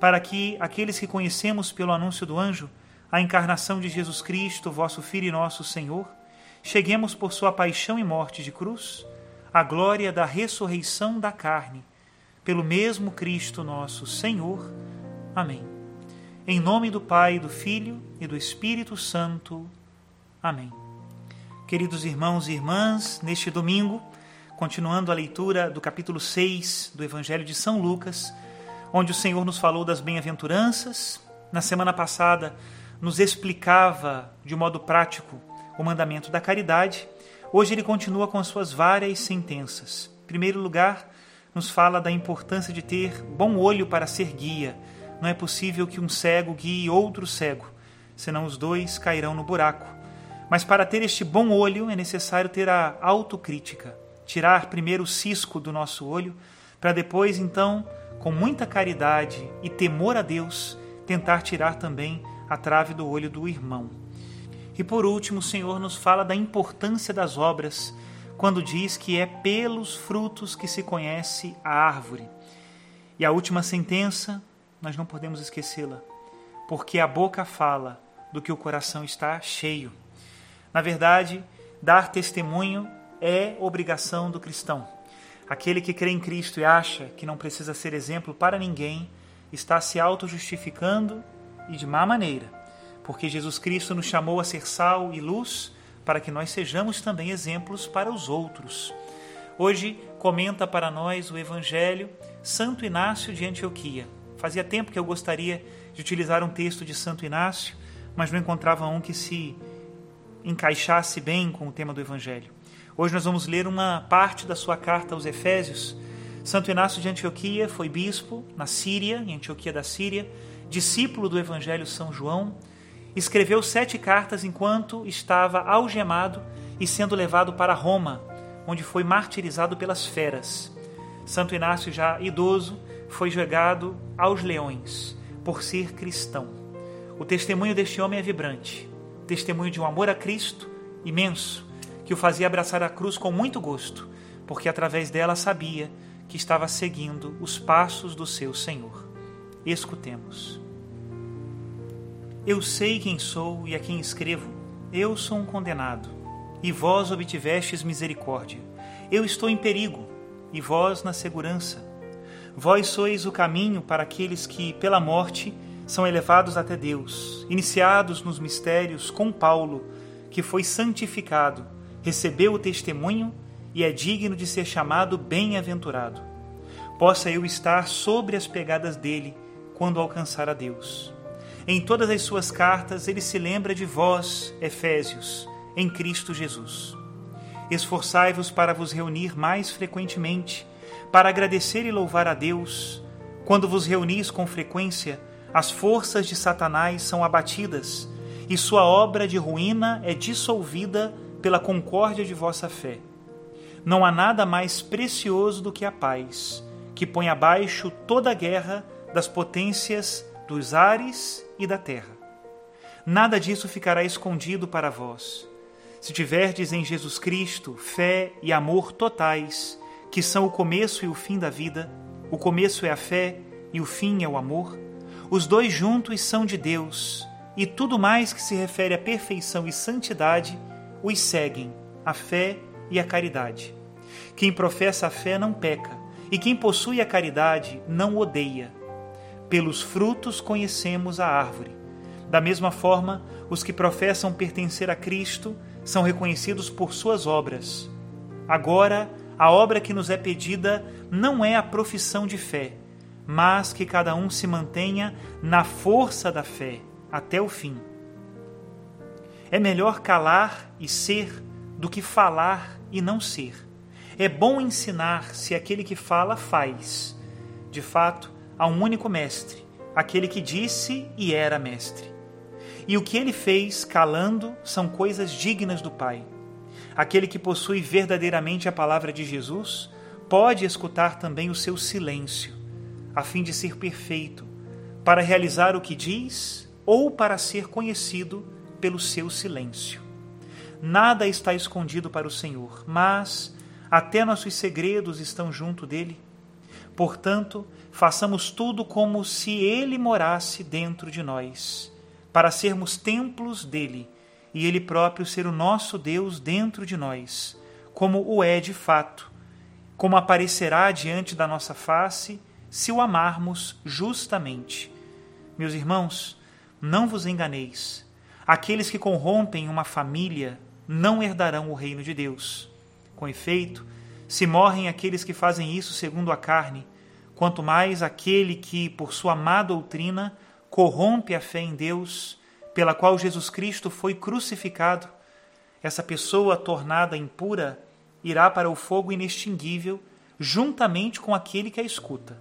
para que aqueles que conhecemos pelo anúncio do anjo a encarnação de Jesus Cristo, vosso Filho e nosso Senhor, cheguemos por sua paixão e morte de cruz à glória da ressurreição da carne, pelo mesmo Cristo nosso Senhor. Amém. Em nome do Pai, do Filho e do Espírito Santo. Amém. Queridos irmãos e irmãs, neste domingo, continuando a leitura do capítulo 6 do Evangelho de São Lucas, onde o Senhor nos falou das bem-aventuranças. Na semana passada, nos explicava de modo prático o mandamento da caridade. Hoje ele continua com as suas várias sentenças. Em primeiro lugar, nos fala da importância de ter bom olho para ser guia. Não é possível que um cego guie outro cego, senão os dois cairão no buraco. Mas para ter este bom olho é necessário ter a autocrítica tirar primeiro o cisco do nosso olho, para depois, então, com muita caridade e temor a Deus, tentar tirar também a trave do olho do irmão. E por último, o Senhor nos fala da importância das obras, quando diz que é pelos frutos que se conhece a árvore. E a última sentença, nós não podemos esquecê-la, porque a boca fala do que o coração está cheio. Na verdade, dar testemunho é obrigação do cristão. Aquele que crê em Cristo e acha que não precisa ser exemplo para ninguém está se auto-justificando e de má maneira, porque Jesus Cristo nos chamou a ser sal e luz para que nós sejamos também exemplos para os outros. Hoje comenta para nós o Evangelho Santo Inácio de Antioquia. Fazia tempo que eu gostaria de utilizar um texto de Santo Inácio, mas não encontrava um que se encaixasse bem com o tema do Evangelho. Hoje nós vamos ler uma parte da sua carta aos Efésios. Santo Inácio de Antioquia foi bispo na Síria, em Antioquia da Síria, discípulo do Evangelho São João. Escreveu sete cartas enquanto estava algemado e sendo levado para Roma, onde foi martirizado pelas feras. Santo Inácio, já idoso, foi jogado aos leões por ser cristão. O testemunho deste homem é vibrante testemunho de um amor a Cristo imenso que o fazia abraçar a cruz com muito gosto, porque através dela sabia que estava seguindo os passos do seu Senhor. Escutemos. Eu sei quem sou e a quem escrevo. Eu sou um condenado, e vós obtivestes misericórdia. Eu estou em perigo, e vós na segurança. Vós sois o caminho para aqueles que, pela morte, são elevados até Deus, iniciados nos mistérios com Paulo, que foi santificado recebeu o testemunho e é digno de ser chamado bem-aventurado. Possa eu estar sobre as pegadas dele quando alcançar a Deus. Em todas as suas cartas, ele se lembra de vós, Efésios, em Cristo Jesus. Esforçai-vos para vos reunir mais frequentemente, para agradecer e louvar a Deus. Quando vos reunis com frequência, as forças de Satanás são abatidas e sua obra de ruína é dissolvida pela concórdia de vossa fé. Não há nada mais precioso do que a paz, que põe abaixo toda a guerra das potências dos ares e da terra. nada disso ficará escondido para vós. Se tiverdes em Jesus Cristo fé e amor totais, que são o começo e o fim da vida, o começo é a fé e o fim é o amor, os dois juntos são de Deus, e tudo mais que se refere à perfeição e santidade os seguem, a fé e a caridade. Quem professa a fé não peca, e quem possui a caridade não odeia. Pelos frutos conhecemos a árvore. Da mesma forma, os que professam pertencer a Cristo são reconhecidos por suas obras. Agora, a obra que nos é pedida não é a profissão de fé, mas que cada um se mantenha na força da fé até o fim. É melhor calar e ser do que falar e não ser. É bom ensinar se aquele que fala faz. De fato, há um único mestre, aquele que disse e era mestre. E o que ele fez, calando, são coisas dignas do Pai. Aquele que possui verdadeiramente a palavra de Jesus pode escutar também o seu silêncio, a fim de ser perfeito, para realizar o que diz ou para ser conhecido pelo seu silêncio. Nada está escondido para o Senhor, mas até nossos segredos estão junto dele. Portanto, façamos tudo como se ele morasse dentro de nós para sermos templos dele e ele próprio ser o nosso Deus dentro de nós, como o é de fato, como aparecerá diante da nossa face se o amarmos justamente. Meus irmãos, não vos enganeis. Aqueles que corrompem uma família não herdarão o reino de Deus. Com efeito, se morrem aqueles que fazem isso segundo a carne, quanto mais aquele que, por sua má doutrina, corrompe a fé em Deus, pela qual Jesus Cristo foi crucificado, essa pessoa tornada impura irá para o fogo inextinguível, juntamente com aquele que a escuta.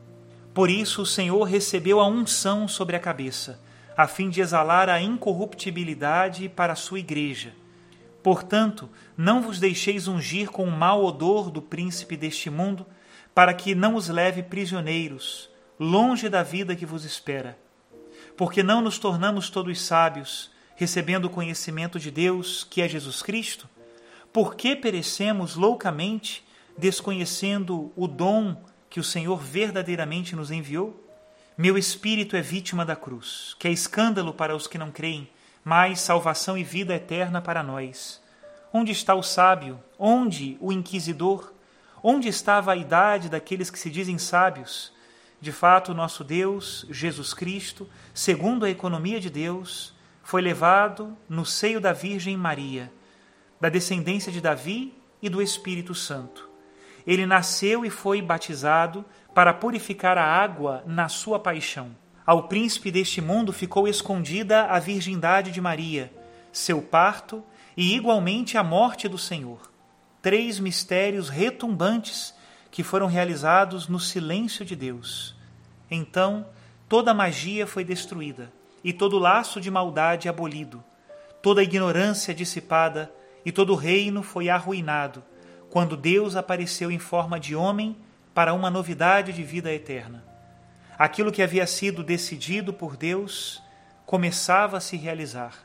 Por isso o Senhor recebeu a unção sobre a cabeça, a fim de exalar a incorruptibilidade para a sua igreja. Portanto, não vos deixeis ungir com o mau odor do príncipe deste mundo, para que não os leve prisioneiros, longe da vida que vos espera porque não nos tornamos todos sábios, recebendo o conhecimento de Deus, que é Jesus Cristo? Por que perecemos loucamente, desconhecendo o dom que o Senhor verdadeiramente nos enviou? Meu espírito é vítima da cruz, que é escândalo para os que não creem, mas salvação e vida eterna para nós. Onde está o sábio? Onde o inquisidor? Onde está a vaidade daqueles que se dizem sábios? De fato, nosso Deus, Jesus Cristo, segundo a economia de Deus, foi levado no seio da Virgem Maria, da descendência de Davi e do Espírito Santo. Ele nasceu e foi batizado para purificar a água na sua paixão. Ao príncipe deste mundo ficou escondida a virgindade de Maria, seu parto e igualmente a morte do Senhor. Três mistérios retumbantes que foram realizados no silêncio de Deus. Então toda magia foi destruída e todo laço de maldade abolido, toda ignorância dissipada e todo reino foi arruinado, quando Deus apareceu em forma de homem para uma novidade de vida eterna. Aquilo que havia sido decidido por Deus começava a se realizar.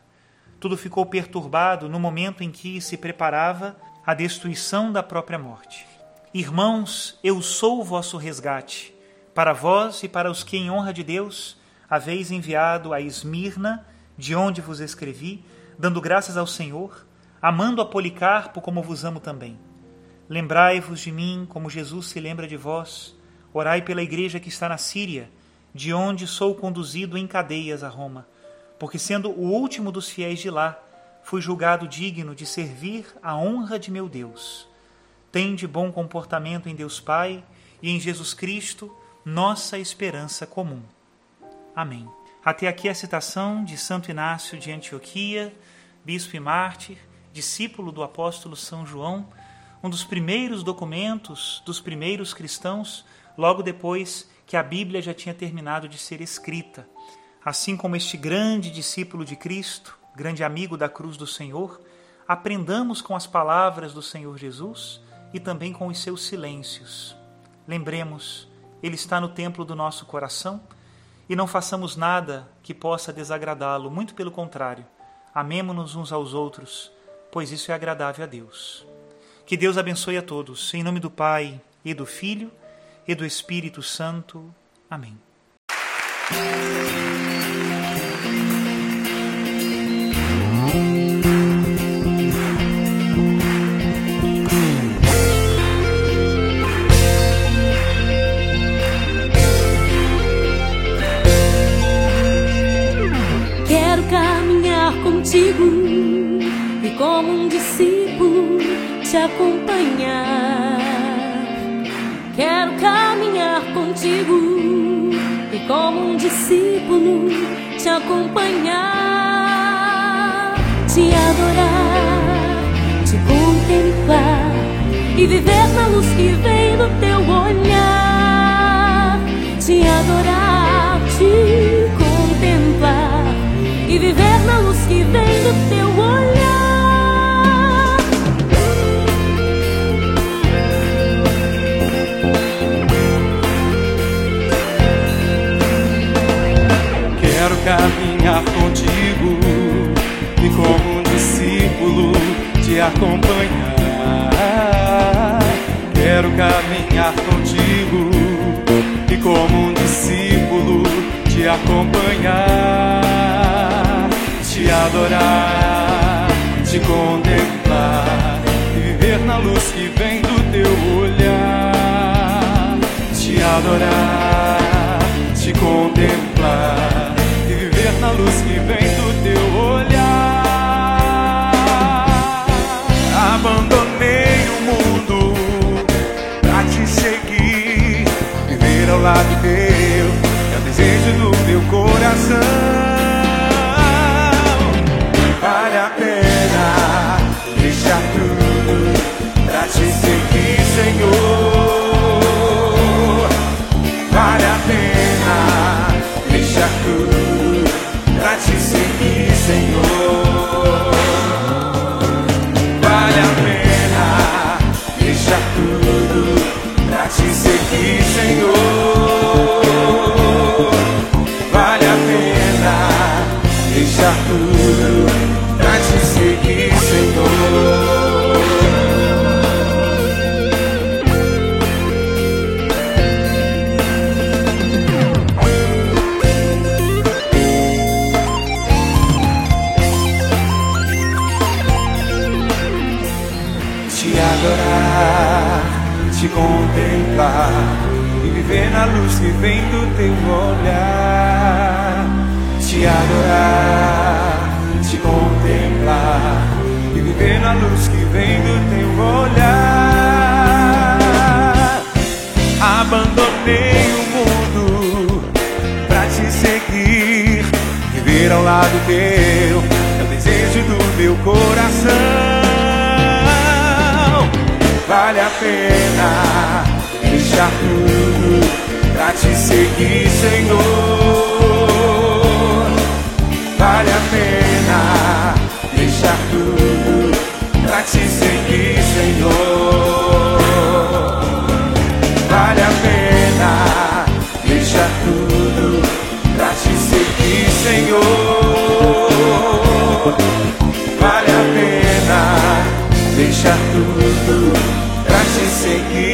Tudo ficou perturbado no momento em que se preparava a destruição da própria morte. Irmãos, eu sou o vosso resgate. Para vós e para os que, em honra de Deus, haveis enviado a Esmirna, de onde vos escrevi, dando graças ao Senhor, amando a Policarpo como vos amo também. Lembrai-vos de mim como Jesus se lembra de vós. Orai pela igreja que está na Síria, de onde sou conduzido em cadeias a Roma, porque sendo o último dos fiéis de lá, fui julgado digno de servir a honra de meu Deus. Tende bom comportamento em Deus Pai e em Jesus Cristo, nossa esperança comum. Amém. Até aqui a citação de Santo Inácio de Antioquia, bispo e mártir, discípulo do apóstolo São João, um dos primeiros documentos dos primeiros cristãos, logo depois que a Bíblia já tinha terminado de ser escrita. Assim como este grande discípulo de Cristo, grande amigo da cruz do Senhor, aprendamos com as palavras do Senhor Jesus e também com os seus silêncios. Lembremos, Ele está no templo do nosso coração e não façamos nada que possa desagradá-lo, muito pelo contrário. amemo-nos uns aos outros, pois isso é agradável a Deus. Que Deus abençoe a todos, em nome do Pai, e do Filho, e do Espírito Santo. Amém. Discípulo te acompanhar, te adorar, te contemplar e viver na luz que vem do teu olhar, te adorar, acompanhar, te adorar, te contemplar e viver na luz que vem do teu olhar, te adorar, te contemplar e viver na luz que vem do teu olhar. Abandonei o mundo pra te seguir, viver ao lado teu é o desejo do coração. Deixar tudo pra te seguir, Senhor. te adorar, te contemplar e viver na luz que vem do teu olhar. Te adorar, te contemplar e viver na luz que vem do teu olhar. Abandonei o mundo pra te seguir, viver ao lado teu é o desejo do meu coração. Vale a pena deixar tudo pra te seguir, Senhor. Vale a pena deixar tudo pra te seguir, Senhor. Vale a pena deixar tudo pra te seguir, Senhor. Vale a pena deixar tudo pra te seguir.